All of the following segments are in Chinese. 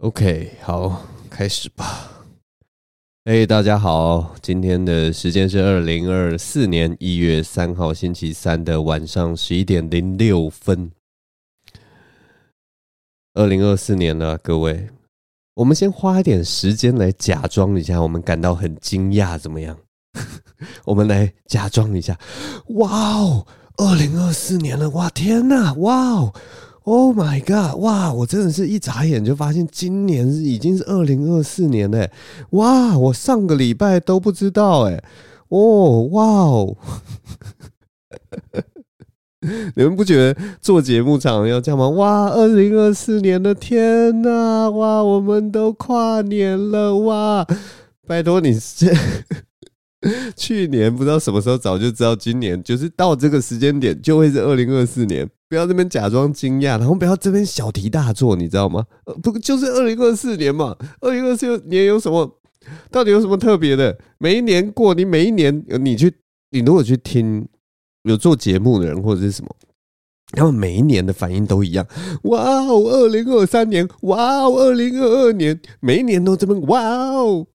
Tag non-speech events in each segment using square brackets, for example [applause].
OK，好，开始吧。哎，大家好，今天的时间是二零二四年一月三号星期三的晚上十一点零六分。二零二四年了，各位，我们先花一点时间来假装一下，我们感到很惊讶，怎么样？[laughs] 我们来假装一下。哇哦，二零二四年了，哇天哪，哇哦！Oh my god！哇，我真的是一眨眼就发现今年已经是二零二四年嘞！哇，我上个礼拜都不知道哎！哦，哇哦！[laughs] 你们不觉得做节目常常要这样吗？哇，二零二四年的天呐！哇，我们都跨年了！哇，拜托你这。[laughs] 去年不知道什么时候早就知道，今年就是到这个时间点就会是二零二四年。不要这边假装惊讶，然后不要这边小题大做，你知道吗？不就是二零二四年嘛？二零二四年有什么？到底有什么特别的？每一年过，你每一年你去，你如果去听有做节目的人或者是什么，他们每一年的反应都一样。哇哦，二零二三年，哇哦，二零二二年，每一年都这么哇哦，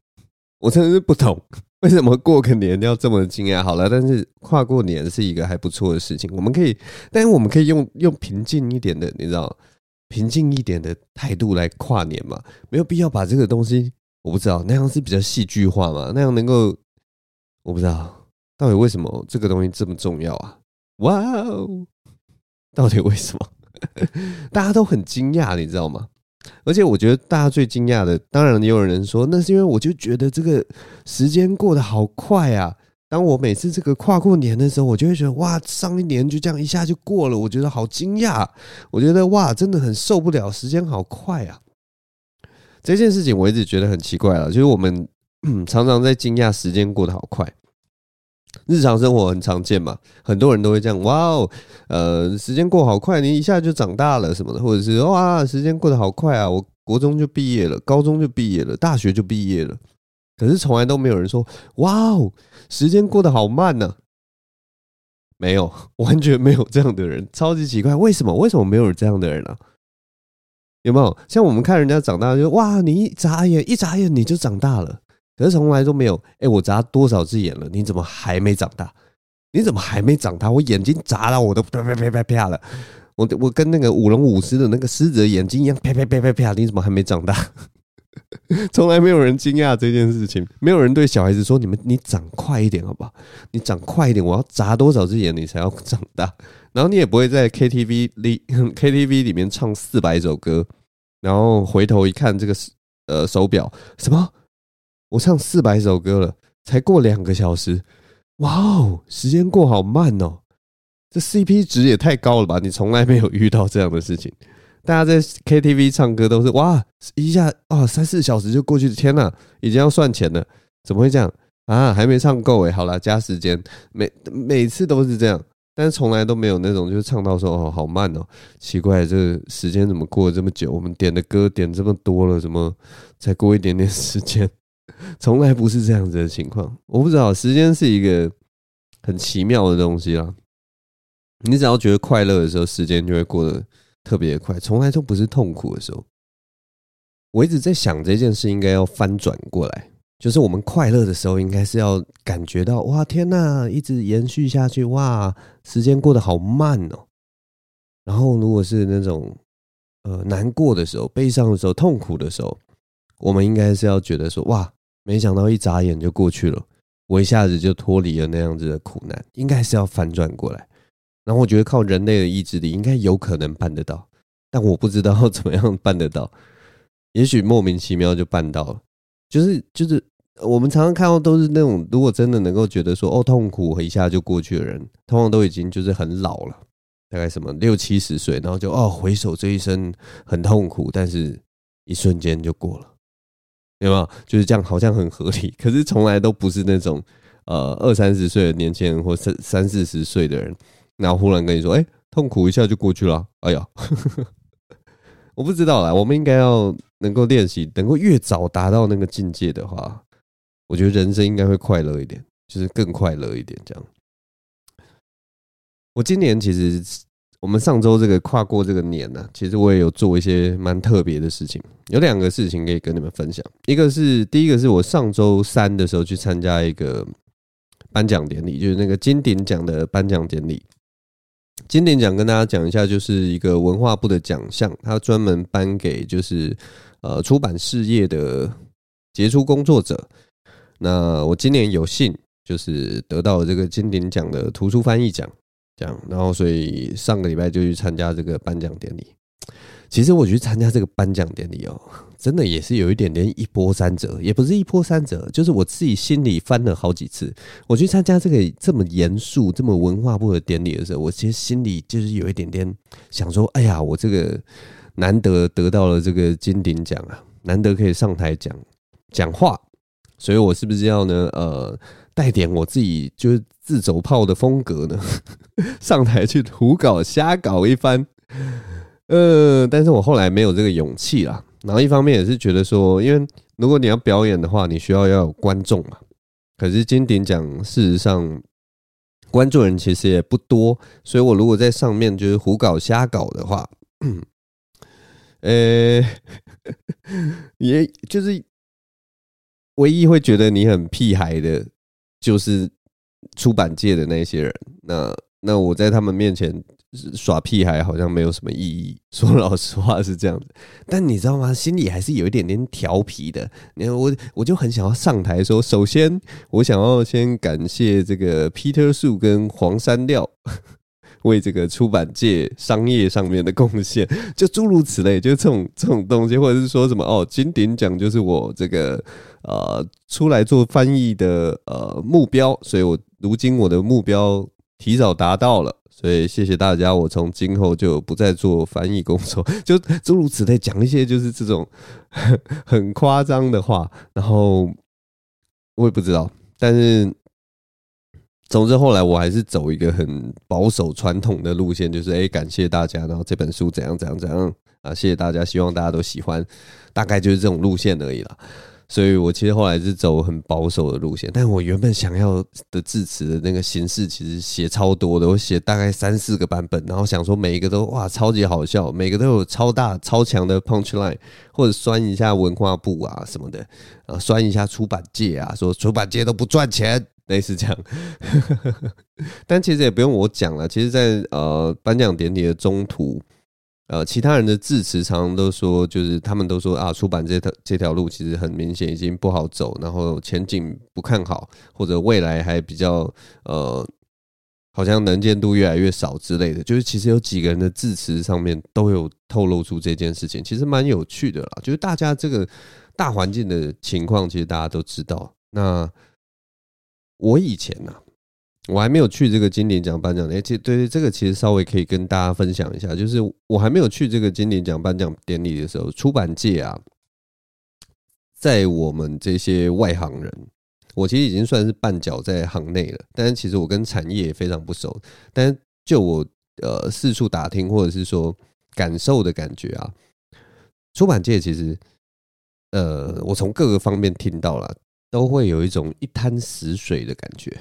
[laughs] 我真的是不懂。为什么过个年要这么惊讶？好了，但是跨过年是一个还不错的事情。我们可以，但是我们可以用用平静一点的，你知道，平静一点的态度来跨年嘛？没有必要把这个东西，我不知道那样是比较戏剧化嘛？那样能够，我不知道到底为什么这个东西这么重要啊？哇哦，[laughs] 到底为什么？[laughs] 大家都很惊讶，你知道吗？而且我觉得大家最惊讶的，当然也有人说，那是因为我就觉得这个时间过得好快啊！当我每次这个跨过年的时候，我就会觉得哇，上一年就这样一下就过了，我觉得好惊讶。我觉得哇，真的很受不了，时间好快啊！这件事情我一直觉得很奇怪了，就是我们 [clears throat] 常常在惊讶时间过得好快。日常生活很常见嘛，很多人都会这样。哇哦，呃，时间过好快，你一下就长大了什么的，或者是哇，时间过得好快啊，我国中就毕业了，高中就毕业了，大学就毕业了。可是从来都没有人说，哇哦，时间过得好慢呢。没有，[laughs] 完全没有这样的人，超级奇怪，为什么？为什么没有这样的人啊？有没有？像我们看人家长大，就哇，你一眨眼，一眨眼你就长大了。可是从来都没有，哎，我眨多少只眼了？你怎么还没长大？你怎么还没长大？我眼睛眨到我都啪啪啪啪啪了，我我跟那个舞龙舞狮的那个狮子的眼睛一样，啪啪啪啪啪，你怎么还没长大？[laughs] 从来没有人惊讶这件事情，没有人对小孩子说：“你们你长快一点好不好？你长快一点，我要眨多少只眼你才要长大？”然后你也不会在 KTV 里 KTV 里面唱四百首歌，然后回头一看这个呃手表什么？我唱四百首歌了，才过两个小时，哇哦，时间过好慢哦！这 CP 值也太高了吧？你从来没有遇到这样的事情。大家在 KTV 唱歌都是哇，一下啊三四小时就过去，天哪，已经要算钱了，怎么会这样啊？还没唱够诶，好了，加时间，每每次都是这样，但是从来都没有那种就是唱到说哦好慢哦，奇怪，这时间怎么过了这么久？我们点的歌点这么多了，怎么才过一点点时间？[laughs] 从来不是这样子的情况，我不知道，时间是一个很奇妙的东西啦。你只要觉得快乐的时候，时间就会过得特别快，从来都不是痛苦的时候。我一直在想这件事应该要翻转过来，就是我们快乐的时候，应该是要感觉到哇天呐，一直延续下去，哇，时间过得好慢哦。然后如果是那种呃难过的时候、悲伤的时候、痛苦的时候。我们应该是要觉得说，哇，没想到一眨眼就过去了，我一下子就脱离了那样子的苦难，应该是要反转过来。然后我觉得靠人类的意志力，应该有可能办得到，但我不知道怎么样办得到。也许莫名其妙就办到了，就是就是我们常常看到都是那种，如果真的能够觉得说，哦，痛苦一下就过去的人，通常都已经就是很老了，大概什么六七十岁，然后就哦回首这一生很痛苦，但是一瞬间就过了。有没有？就是这样，好像很合理，[laughs] 可是从来都不是那种呃二三十岁的年轻人或三三四十岁的人，然后忽然跟你说：“哎，痛苦一下就过去了。”哎呀，[laughs] 我不知道啦。我们应该要能够练习，能够越早达到那个境界的话，我觉得人生应该会快乐一点，就是更快乐一点。这样，我今年其实我们上周这个跨过这个年呢、其实我也有做一些蛮特别的事情，有两个事情可以跟你们分享。一个是第一个是我上周三的时候去参加一个颁奖典礼，就是那个金鼎奖的颁奖典礼。金鼎奖跟大家讲一下，就是一个文化部的奖项，它专门颁给就是呃出版事业的杰出工作者。那我今年有幸就是得到了这个金鼎奖的图书翻译奖。这样，然后所以上个礼拜就去参加这个颁奖典礼。其实我去参加这个颁奖典礼哦，真的也是有一点点一波三折，也不是一波三折，就是我自己心里翻了好几次。我去参加这个这么严肃、这么文化部的典礼的时候，我其实心里就是有一点点想说：哎呀，我这个难得得到了这个金鼎奖啊，难得可以上台讲讲话，所以我是不是要呢？呃，带点我自己就是。自走炮的风格呢，[laughs] 上台去胡搞瞎搞一番，呃，但是我后来没有这个勇气啦。然后一方面也是觉得说，因为如果你要表演的话，你需要要有观众嘛。可是金鼎奖事实上观众人其实也不多，所以我如果在上面就是胡搞瞎搞的话，[coughs] 呃，[laughs] 也就是唯一会觉得你很屁孩的，就是。出版界的那些人，那那我在他们面前耍屁孩好像没有什么意义。说老实话是这样子，但你知道吗？心里还是有一点点调皮的。你看我，我就很想要上台说，首先我想要先感谢这个 Peter Su 跟黄山料为这个出版界商业上面的贡献，[laughs] 就诸如此类，就是这种这种东西，或者是说什么哦，金鼎奖就是我这个呃出来做翻译的呃目标，所以我。如今我的目标提早达到了，所以谢谢大家。我从今后就不再做翻译工作，[laughs] 就诸如此类，讲一些就是这种 [laughs] 很夸张的话。然后我也不知道，但是总之后来我还是走一个很保守传统的路线，就是诶，感谢大家，然后这本书怎样怎样怎样啊，谢谢大家，希望大家都喜欢，大概就是这种路线而已啦。所以我其实后来是走很保守的路线，但我原本想要的致辞的那个形式其实写超多的，我写大概三四个版本，然后想说每一个都哇超级好笑，每个都有超大超强的 punch line，或者酸一下文化部啊什么的，啊酸一下出版界啊，说出版界都不赚钱，类似这样。[laughs] 但其实也不用我讲了，其实在呃颁奖典礼的中途。呃，其他人的致辞常常都说，就是他们都说啊，出版这条这条路其实很明显已经不好走，然后前景不看好，或者未来还比较呃，好像能见度越来越少之类的。就是其实有几个人的致辞上面都有透露出这件事情，其实蛮有趣的啦。就是大家这个大环境的情况，其实大家都知道。那我以前呢、啊？我还没有去这个金鼎奖颁奖，而且对对，这个其实稍微可以跟大家分享一下，就是我还没有去这个金鼎奖颁奖典礼的时候，出版界啊，在我们这些外行人，我其实已经算是半脚在行内了，但是其实我跟产业也非常不熟，但是就我呃四处打听或者是说感受的感觉啊，出版界其实呃，我从各个方面听到了，都会有一种一滩死水的感觉。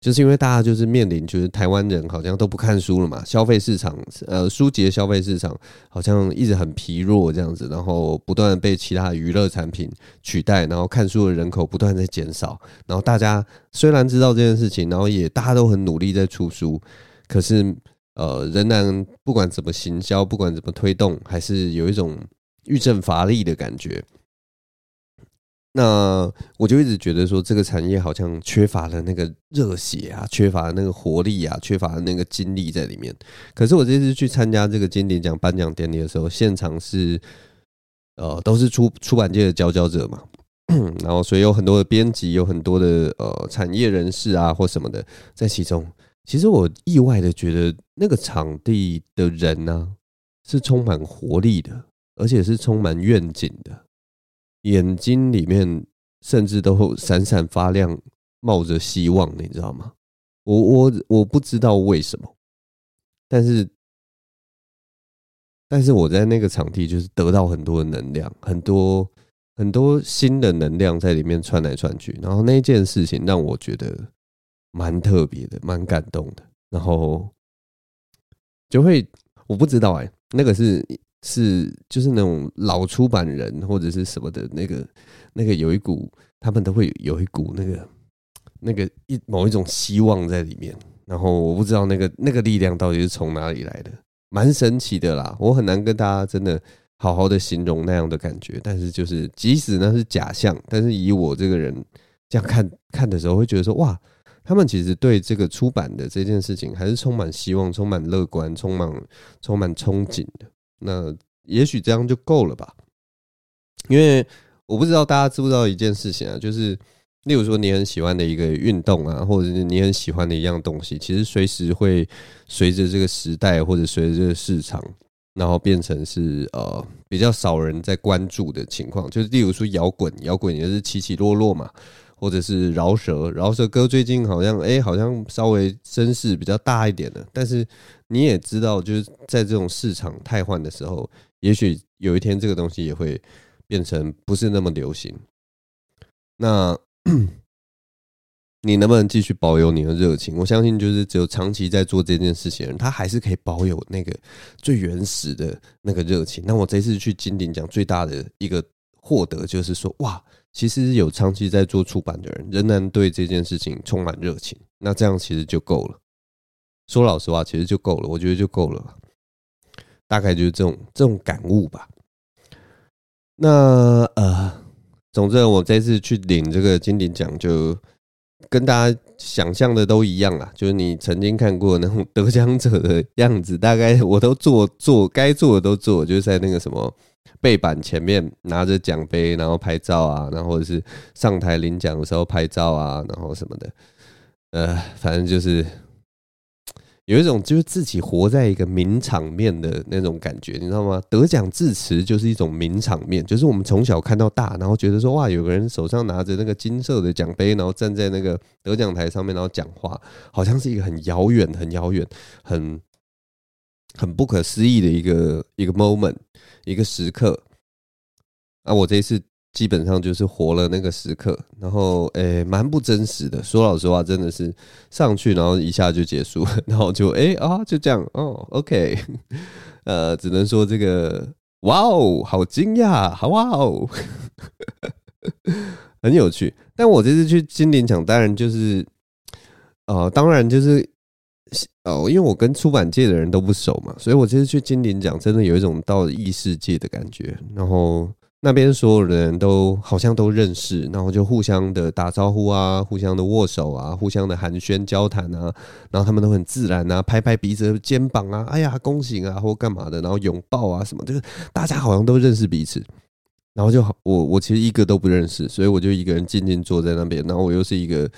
就是因为大家就是面临，就是台湾人好像都不看书了嘛，消费市场，呃，书籍的消费市场好像一直很疲弱这样子，然后不断被其他娱乐产品取代，然后看书的人口不断在减少，然后大家虽然知道这件事情，然后也大家都很努力在出书，可是呃，仍然不管怎么行销，不管怎么推动，还是有一种欲振乏力的感觉。那我就一直觉得说，这个产业好像缺乏了那个热血啊，缺乏那个活力啊，缺乏了那个精力在里面。可是我这次去参加这个金鼎奖颁奖典礼的时候，现场是呃都是出出版界的佼佼者嘛，然后所以有很多的编辑，有很多的呃产业人士啊或什么的在其中。其实我意外的觉得，那个场地的人呢、是充满活力的，而且是充满愿景的。眼睛里面甚至都闪闪发亮，冒着希望，你知道吗？我我我不知道为什么，但是但是我在那个场地就是得到很多的能量，很多很多新的能量在里面窜来窜去，然后那件事情让我觉得蛮特别的，蛮感动的。然后就会我不知道哎、那个是是就是那种老出版人或者是什么的那个那个有一股，他们都会有一股那个那个一某一种希望在里面，然后我不知道那个那个力量到底是从哪里来的，蛮神奇的啦，我很难跟大家真的好好的形容那样的感觉，但是就是即使那是假象，但是以我这个人这样看看的时候，会觉得说哇。他们其实对这个出版的这件事情还是充满希望、充满乐观、充满充满憧憬的。那也许这样就够了吧？因为我不知道大家知不知道一件事情啊，就是例如说你很喜欢的一个运动啊，或者是你很喜欢的一样东西，其实随时会随着这个时代或者随着这个市场，然后变成是呃比较少人在关注的情况。就是例如说摇滚，摇滚也是起起落落嘛。或者是饶舌，饶舌歌最近好像哎、好像稍微声势比较大一点的。但是你也知道，就是在这种市场太换的时候，也许有一天这个东西也会变成不是那么流行。那 [clears throat] 你能不能继续保有你的热情？我相信，就是只有长期在做这件事情的人，他还是可以保有那个最原始的那个热情。那我这次去金鼎奖最大的一个获得，就是说，哇！其实有长期在做出版的人，仍然对这件事情充满热情，那这样其实就够了。说老实话，其实就够了，我觉得就够了。大概就是这种这种感悟吧。那呃，总之我这次去领这个金鼎奖，就跟大家想象的都一样啦，就是你曾经看过那种得奖者的样子，大概我都做做该做的都做，就是在那个什么。背板前面拿着奖杯，然后拍照啊，然后或者是上台领奖的时候拍照啊，然后什么的，呃，反正就是有一种就是自己活在一个名场面的那种感觉，你知道吗？得奖致辞就是一种名场面，就是我们从小看到大，然后觉得说哇，有个人手上拿着那个金色的奖杯，然后站在那个得奖台上面，然后讲话，好像是一个很遥远、很遥远、很很不可思议的一个一个 moment。一个时刻，啊，我这一次基本上就是活了那个时刻，然后诶，蛮不真实的。说老实话，真的是上去，然后一下就结束，然后就诶啊，就这样哦，OK，[laughs] 呃，只能说这个哇哦，好惊讶，好哇哦，[laughs] 很有趣。但我这次去金陵奖，当然就是，呃，当然就是。哦，因为我跟出版界的人都不熟嘛，所以我这次去金鼎奖，真的有一种到了异世界的感觉。然后那边所有的人都好像都认识，然后就互相的打招呼啊，互相的握手啊，互相的寒暄交谈啊，然后他们都很自然啊，拍拍彼此肩膀啊，哎呀，恭喜啊，或干嘛的，然后拥抱啊什么，就是大家好像都认识彼此。然后就好，我我其实一个都不认识，所以我就一个人静静坐在那边，然后我又是一个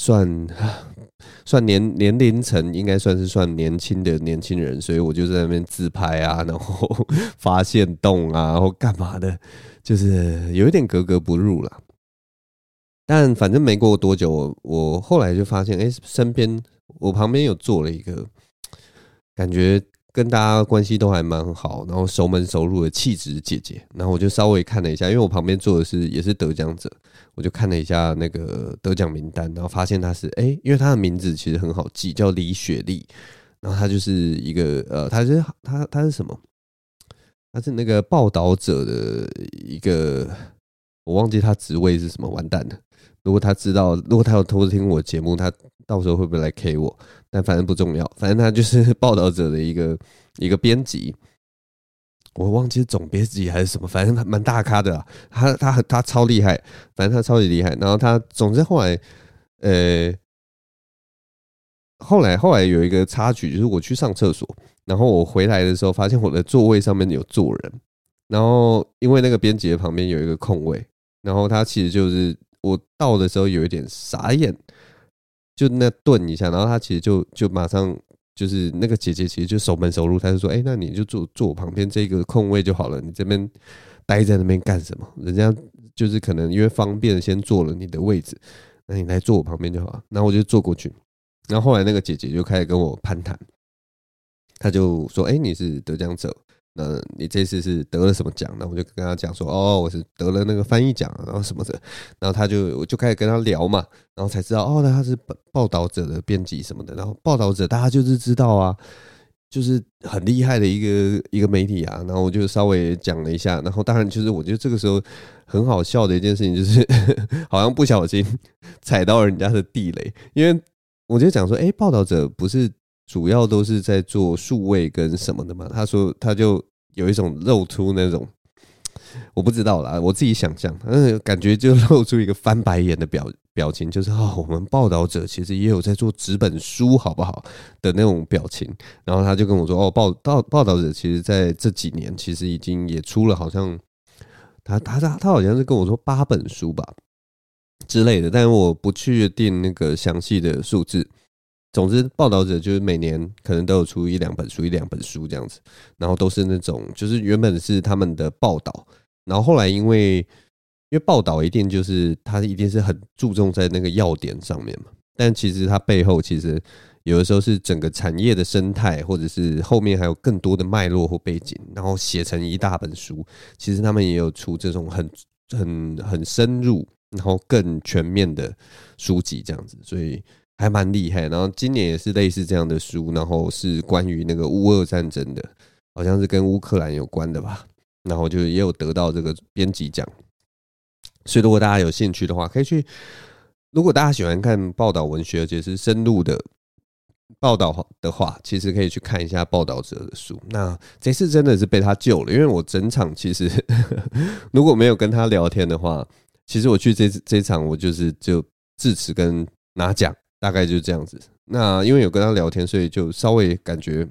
算。[sighs] 算年年龄层应该算是算年轻的年轻人，所以我就在那边自拍啊，[laughs] 然后发现动啊，然后干嘛的，就是有一点格格不入了。但反正没过多久，我后来就发现，哎，身边我旁边有坐了一个，感觉跟大家关系都还蛮好，然后熟门熟路的气质姐姐，然后我就稍微看了一下，因为我旁边坐的是也是得奖者。我就看了一下那个得奖名单，然后发现他是哎、因为他的名字其实很好记，叫李雪莉。然后他就是一个呃，他是他他是什么？他是那个报道者的一个，我忘记他职位是什么，完蛋了。如果他知道，如果他有偷听我节目，他到时候会不会来 K 我？但反正不重要，反正他就是 [laughs] 报道者的一个一个编辑。我忘记总编辑还是什么，反正他蛮大咖的啊，他他他他超厉害，反正他超级厉害。然后他总之后来，呃，后来后来有一个插曲，就是我去上厕所，然后我回来的时候，发现我的座位上面有坐人，然后因为那个编辑的旁边有一个空位，然后他其实就是我到的时候有一点傻眼，就那顿一下，然后他其实就就马上。就是那个姐姐，其实就熟门熟路，她就说：“哎，那你就坐坐我旁边这个空位就好了，你这边待在那边干什么？人家就是可能因为方便，先坐了你的位置，那你来坐我旁边就好了。”然后我就坐过去，然后后来那个姐姐就开始跟我攀谈，她就说：“哎，你是得奖者。”那你这次是得了什么奖？那我就跟他讲说，哦，我是得了那个翻译奖，然后什么的。然后他就我就开始跟他聊嘛，然后才知道，哦，那他是报报道者的编辑什么的。然后报道者大家就是知道啊，就是很厉害的一个一个媒体啊，然后我就稍微讲了一下，然后当然就是我觉得这个时候很好笑的一件事情就是，[laughs] 好像不小心踩到人家的地雷，因为我就讲说，哎，报道者不是主要都是在做数位跟什么的嘛？他说他就有一种露出那种。[tsk] 我不知道啦，我自己想象，嗯，感觉就露出一个翻白眼的表表情，就是哦，我们报道者其实也有在做纸本书，好不好？的那种表情。然后他就跟我说，哦，报报报道者其实在这几年其实已经也出了，好像他他他他好像是跟我说八本书吧之类的，但是我不确定那个详细的数字。总之，报道者就是每年可能都有出一两本书，一两本书这样子，然后都是那种就是原本是他们的报道，然后后来因为因为报道一定就是他一定是很注重在那个要点上面嘛，但其实它背后其实有的时候是整个产业的生态，或者是后面还有更多的脉络或背景，然后写成一大本书。其实他们也有出这种很很很深入，然后更全面的书籍这样子，所以。还蛮厉害，然后今年也是类似这样的书，然后是关于那个乌俄战争的，好像是跟乌克兰有关的吧，然后就也有得到这个编辑奖。所以如果大家有兴趣的话，可以去。如果大家喜欢看报道文学，而且是深入的报道的话，其实可以去看一下报道者的书。那这次真的是被他救了，因为我整场其实 [laughs] 如果没有跟他聊天的话，其实我去这这场我就是就致辞跟拿奖。大概就是这样子。那因为有跟他聊天，所以就稍微感觉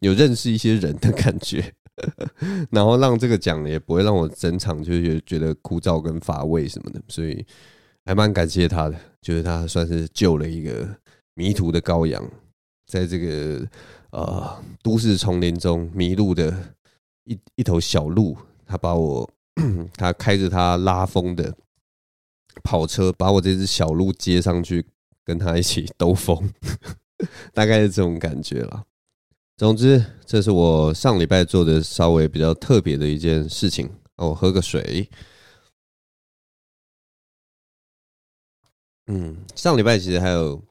有认识一些人的 [laughs] 感觉，然后让这个奖也不会让我整场就是觉得枯燥跟乏味什么的，所以还蛮感谢他的。就是他算是救了一个迷途的羔羊，在这个呃都市丛林中迷路的一一头小鹿，他把我他开着他拉风的跑车，把我这只小鹿接上去。跟他一起兜风，[laughs] 大概是这种感觉了。总之，这是我上礼拜做的稍微比较特别的一件事情。我喝个水。嗯，上礼拜其实还有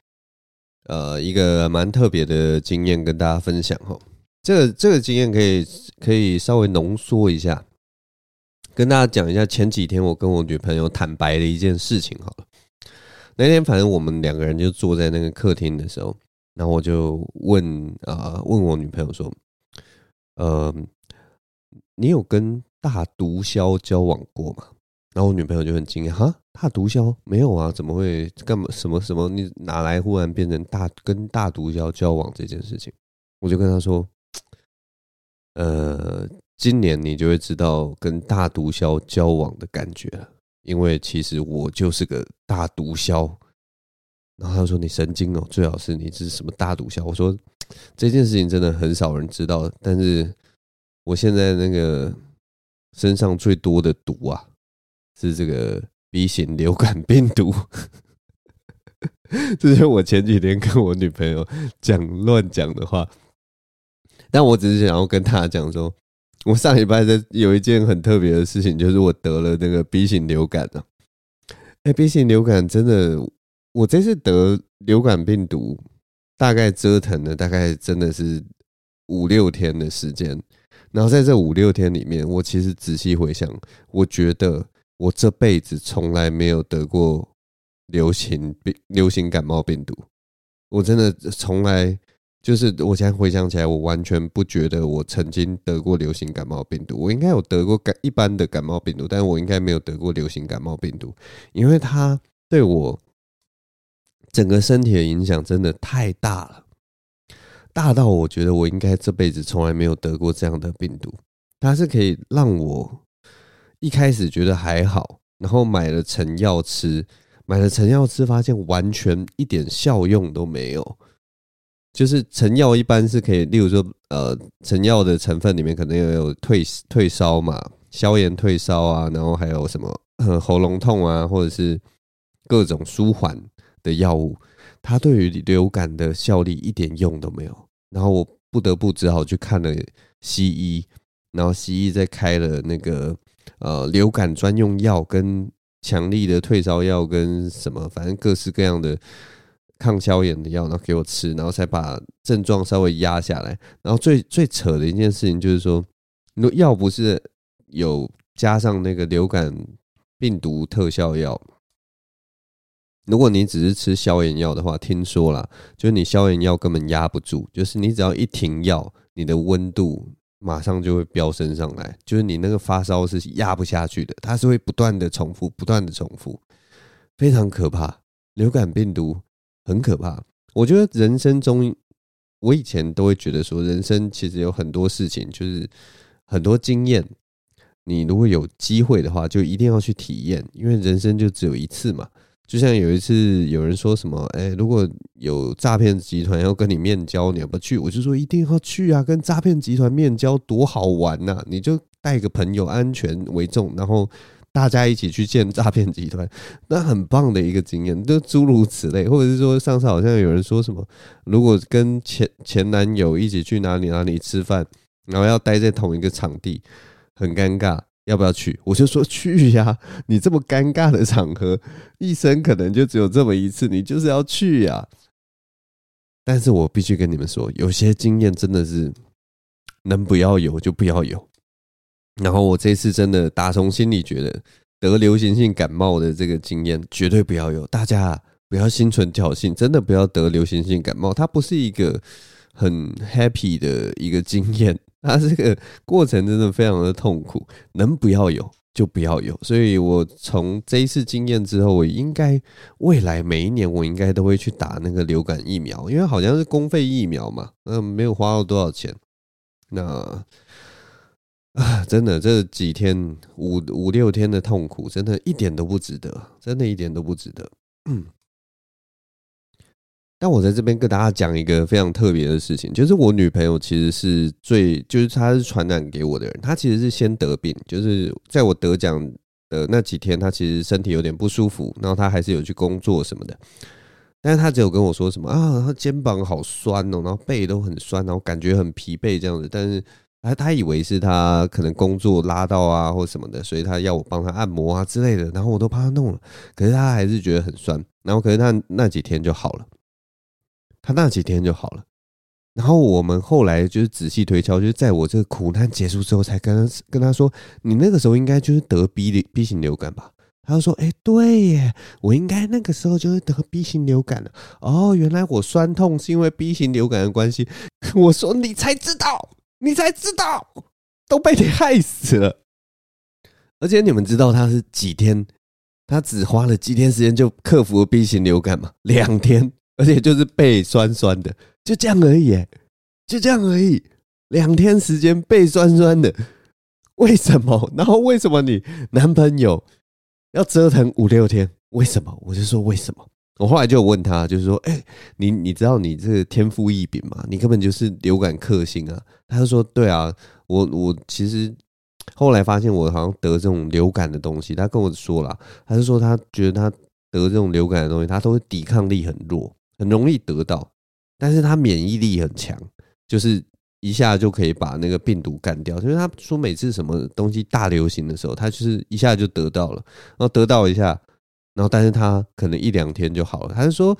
呃一个蛮特别的经验跟大家分享哈。这个这个经验可以可以稍微浓缩一下，跟大家讲一下前几天我跟我女朋友坦白的一件事情好了。那天反正我们两个人就坐在那个客厅的时候，然后我就问啊、问我女朋友说：“呃，你有跟大毒枭交往过吗？”然后我女朋友就很惊讶：“哈，大毒枭没有啊？怎么会干嘛？什么什么？你哪来忽然变成大跟大毒枭交往这件事情？”我就跟她说：“呃，今年你就会知道跟大毒枭交往的感觉了。”因为其实我就是个大毒枭，然后他说，你神经哦，最好是你是什么大毒枭。我说这件事情真的很少人知道，但是我现在那个身上最多的毒啊，是这个 B 型流感病毒。[laughs] 这是我前几天跟我女朋友讲乱讲的话，但我只是想要跟她讲说。我上礼拜在有一件很特别的事情，就是我得了那个 B 型流感啊。哎，B 型流感真的，我这次得流感病毒，大概折腾了大概真的是五六天的时间。然后在这五六天里面，我其实仔细回想，我觉得我这辈子从来没有得过流行病、流行感冒病毒。我真的从来。就是我现在回想起来，我完全不觉得我曾经得过流行感冒病毒。我应该有得过感一般的感冒病毒，但是我应该没有得过流行感冒病毒，因为它对我整个身体的影响真的太大了，大到我觉得我应该这辈子从来没有得过这样的病毒。它是可以让我一开始觉得还好，然后买了成药吃，买了成药吃，发现完全一点效用都没有。就是成药一般是可以，例如说，呃，成药的成分里面可能也有退退烧嘛，消炎退烧啊，然后还有什么喉咙痛啊，或者是各种舒缓的药物，它对于流感的效力一点用都没有。然后我不得不只好去看了西医，然后西医再开了那个呃流感专用药跟强力的退烧药跟什么，反正各式各样的。抗消炎的药，然后给我吃，然后才把症状稍微压下来。然后最最扯的一件事情就是说，如果药不是有加上那个流感病毒特效药，如果你只是吃消炎药的话，听说啦，就是你消炎药根本压不住，就是你只要一停药，你的温度马上就会飙升上来，就是你那个发烧是压不下去的，它是会不断的重复，不断的重复，非常可怕。流感病毒很可怕。我觉得人生中，我以前都会觉得说，人生其实有很多事情，就是很多经验，你如果有机会的话，就一定要去体验，因为人生就只有一次嘛。就像有一次有人说什么，哎，如果有诈骗集团要跟你面交，你要不去？我就说一定要去啊！跟诈骗集团面交多好玩呐！你就带个朋友，安全为重，然后大家一起去见诈骗集团，[laughs] 那很棒的一个经验。就诸如此类，或者是说上次好像有人说什么，如果跟前前男友一起去哪里哪里吃饭，然后要待在同一个场地，很尴尬。要不要去？我就说去呀！你这么尴尬的场合，一生可能就只有这么一次，你就是要去呀。但是我必须跟你们说，有些经验真的是能不要有就不要有。然后我这次真的打从心里觉得，得流行性感冒的这个经验绝对不要有。大家不要心存侥幸，真的不要得流行性感冒，它不是一个很 happy 的一个经验。[laughs] 它这个过程真的非常的痛苦，能不要有就不要有。所以我从这一次经验之后，我应该未来每一年我应该都会去打那个流感疫苗，因为好像是公费疫苗嘛，嗯，没有花了多少钱。那啊，[laughs] 真的这几天五五六天的痛苦，真的一点都不值得，真的一点都不值得。嗯。[clears throat] 但我在这边跟大家讲一个非常特别的事情，就是我女朋友其实是最，就是她是传染给我的人。她其实是先得病，就是在我得奖的那几天，她其实身体有点不舒服，然后她还是有去工作什么的。但是她只有跟我说什么啊，她肩膀好酸哦，然后背都很酸，然后感觉很疲惫这样子。但是她她以为是他可能工作拉到啊或什么的，所以他要我帮他按摩啊之类的。然后我都帮他弄了，可是他还是觉得很酸。然后可是他那几天就好了。他那几天就好了，然后我们后来就是仔细推敲，就是在我这个苦难结束之后，才跟他跟他说：“你那个时候应该就是得 B B 型流感吧？”他就说：“哎，对耶，我应该那个时候就是得 B 型流感了。哦，原来我酸痛是因为 B 型流感的关系。[laughs] ”我说：“你才知道，你才知道，都被你害死了。”而且你们知道他是几天？他只花了几天时间就克服了 B 型流感吗？两天。而且就是背酸酸的，就这样而已，就这样而已。两天时间背酸酸的，为什么？然后为什么你男朋友要折腾五六天？为什么？我就说为什么？我后来就问他，就是说，哎，你你知道你这个天赋异禀吗？你根本就是流感克星啊！他就说，对啊，我我其实后来发现我好像得这种流感的东西。他跟我说了，他就说他觉得他得这种流感的东西，他都抵抗力很弱。很容易得到，但是他免疫力很强，就是一下就可以把那个病毒干掉。所以他说每次什么东西大流行的时候，他就是一下就得到了，然后得到一下，然后但是他可能一两天就好了。他就说，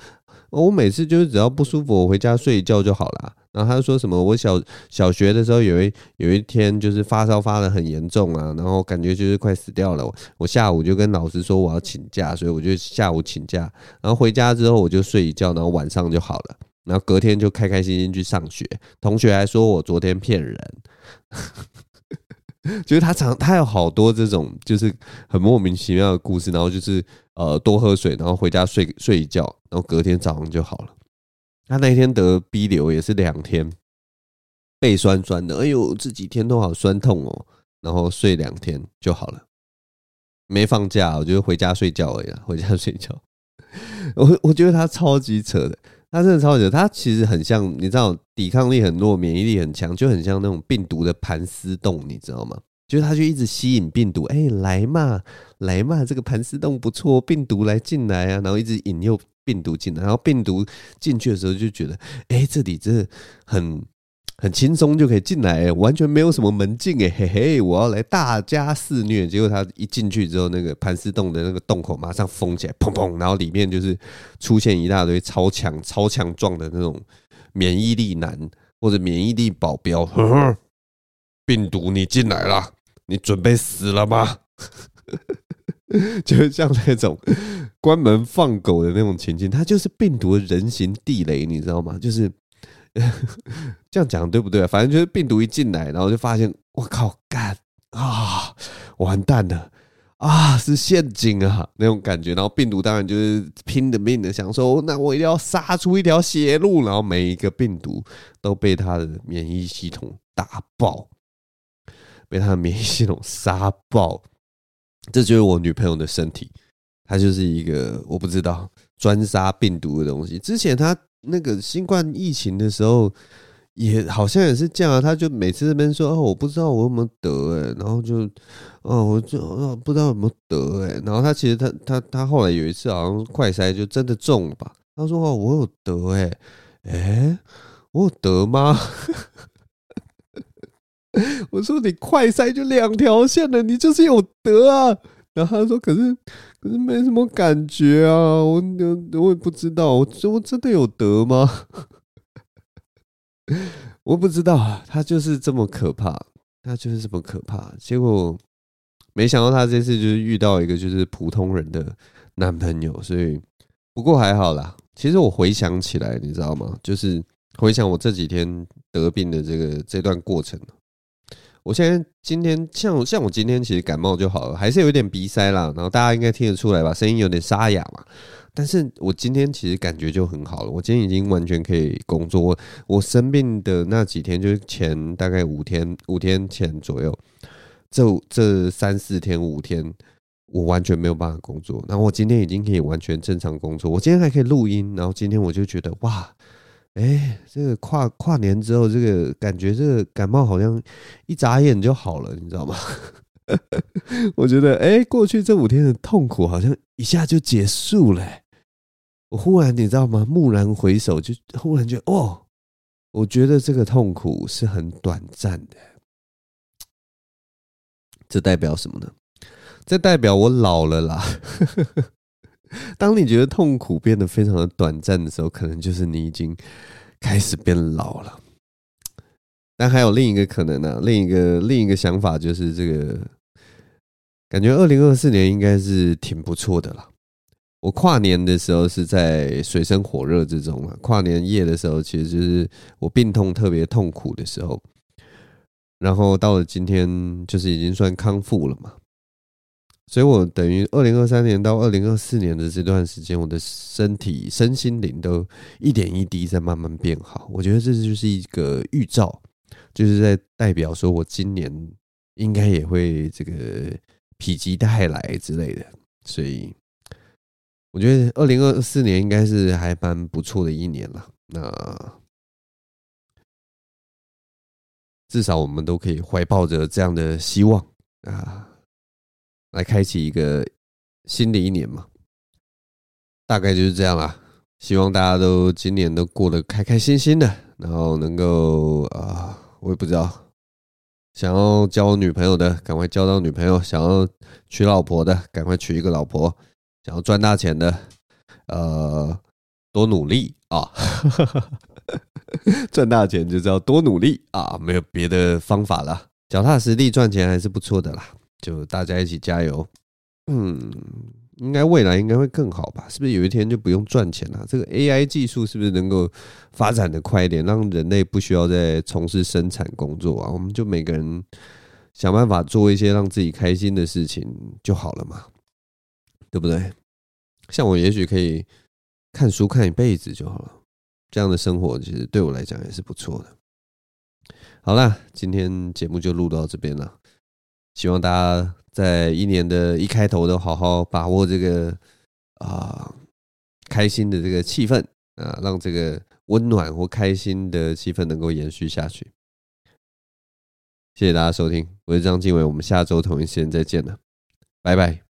我每次就是只要不舒服，我回家睡一觉就好了。然后他就说什么，我小小学的时候有一有一天就是发烧发得很严重啊，然后感觉就是快死掉了。我下午就跟老师说我要请假，所以我就下午请假，然后回家之后我就睡一觉，然后晚上就好了。然后隔天就开开心心去上学，同学还说我昨天骗人，就是他常他有好多这种就是很莫名其妙的故事，然后就是呃多喝水，然后回家睡睡一觉，然后隔天早上就好了。他那天得 B 流也是两天，背酸酸的，哎呦，这几天都好酸痛哦。然后睡两天就好了，没放假，我就回家睡觉而已，回家睡觉。[laughs] 我我觉得他超级扯的，他真的超级。他其实很像，你知道，抵抗力很弱，免疫力很强，就很像那种病毒的盘丝洞，你知道吗？就是他就一直吸引病毒，哎，来嘛，来嘛，这个盘丝洞不错，病毒来进来啊，然后一直引诱。病毒进来，然后病毒进去的时候就觉得，哎，这里真的很很轻松就可以进来，完全没有什么门禁诶，嘿嘿，我要来大家肆虐。结果他一进去之后，那个盘丝洞的那个洞口马上封起来，砰砰，然后里面就是出现一大堆超强、超强壮的那种免疫力男或者免疫力保镖。呵呵，病毒，你进来了，你准备死了吗？[laughs] 就是像那种关门放狗的那种情景，它就是病毒的人形地雷，你知道吗？就是。[laughs] 这样讲对不对？反正就是病毒一进来，然后就发现我靠，干啊，完蛋了啊，是陷阱啊那种感觉。然后病毒当然就是拼了命的想说，那我一定要杀出一条血路。然后每一个病毒都被他的免疫系统打爆，被他的免疫系统杀爆。这就是我女朋友的身体，她就是一个我不知道专杀病毒的东西。之前她。那个新冠疫情的时候，也好像也是这样啊。他就每次这边说：“哦，我不知道我有没有得哎。”然后就，哦，我就哦不知道有没有得哎。然后他其实他他他后来有一次好像快筛就真的中了吧？他说：“哦，我有得哎，哎，我有得吗？” [laughs] 我说：“你快筛就两条线了，你就是有得啊。”然后他说：“可是。”可是没什么感觉啊，我我也不知道，我我真的有得吗？[laughs] 我不知道啊，他就是这么可怕，他就是这么可怕。结果没想到他这次就是遇到一个就是普通人的男朋友，所以不过还好啦。其实我回想起来，你知道吗？就是回想我这几天得病的这个这段过程。我现在今天像像我今天其实感冒就好了，还是有点鼻塞啦，然后大家应该听得出来吧，声音有点沙哑嘛。但是我今天其实感觉就很好了，我今天已经完全可以工作。我生病的那几天，就是前大概五天五天前左右，这这三四天五天，我完全没有办法工作。然后我今天已经可以完全正常工作，我今天还可以录音。然后今天我就觉得哇。哎，这个跨跨年之后，这个感觉，这个感冒好像一眨眼就好了，你知道吗？[laughs] 我觉得，哎，过去这五天的痛苦好像一下就结束了。我忽然，你知道吗？蓦然回首，就忽然觉得，哦，我觉得这个痛苦是很短暂的。这代表什么呢？这代表我老了啦。当你觉得痛苦变得非常的短暂的时候，可能就是你已经开始变老了。但还有另一个可能呢、另一个另一个想法就是这个，感觉二零二四年应该是挺不错的啦。我跨年的时候是在水深火热之中啊，跨年夜的时候其实就是我病痛特别痛苦的时候，然后到了今天就是已经算康复了嘛。所以，我等于二零二三年到二零二四年的这段时间，我的身体、身心灵都一点一滴在慢慢变好。我觉得这就是一个预兆，就是在代表说我今年应该也会这个否极泰来之类的。所以，我觉得二零二四年应该是还蛮不错的一年了。那至少我们都可以怀抱着这样的希望啊。来开启一个新的一年嘛，大概就是这样啦。希望大家都今年都过得开开心心的，然后能够啊，我也不知道，想要交女朋友的赶快交到女朋友，想要娶老婆的赶快娶一个老婆，想要赚大钱的，呃，多努力。啊！[laughs] 赚大钱就是要多努力。啊，没有别的方法了，脚踏实地赚钱还是不错的啦。就大家一起加油，嗯，应该未来应该会更好吧？是不是有一天就不用赚钱了？这个 AI 技术是不是能够发展的快一点，让人类不需要再从事生产工作啊？我们就每个人想办法做一些让自己开心的事情就好了嘛，对不对？像我也许可以看书看一辈子就好了，这样的生活其实对我来讲也是不错的。好了，今天节目就录到这边了。希望大家在一年的一开头都好好把握这个啊开心的这个气氛啊，让这个温暖或开心的气氛能够延续下去。谢谢大家收听，我是张经纬，我们下周同一时间再见了，拜拜。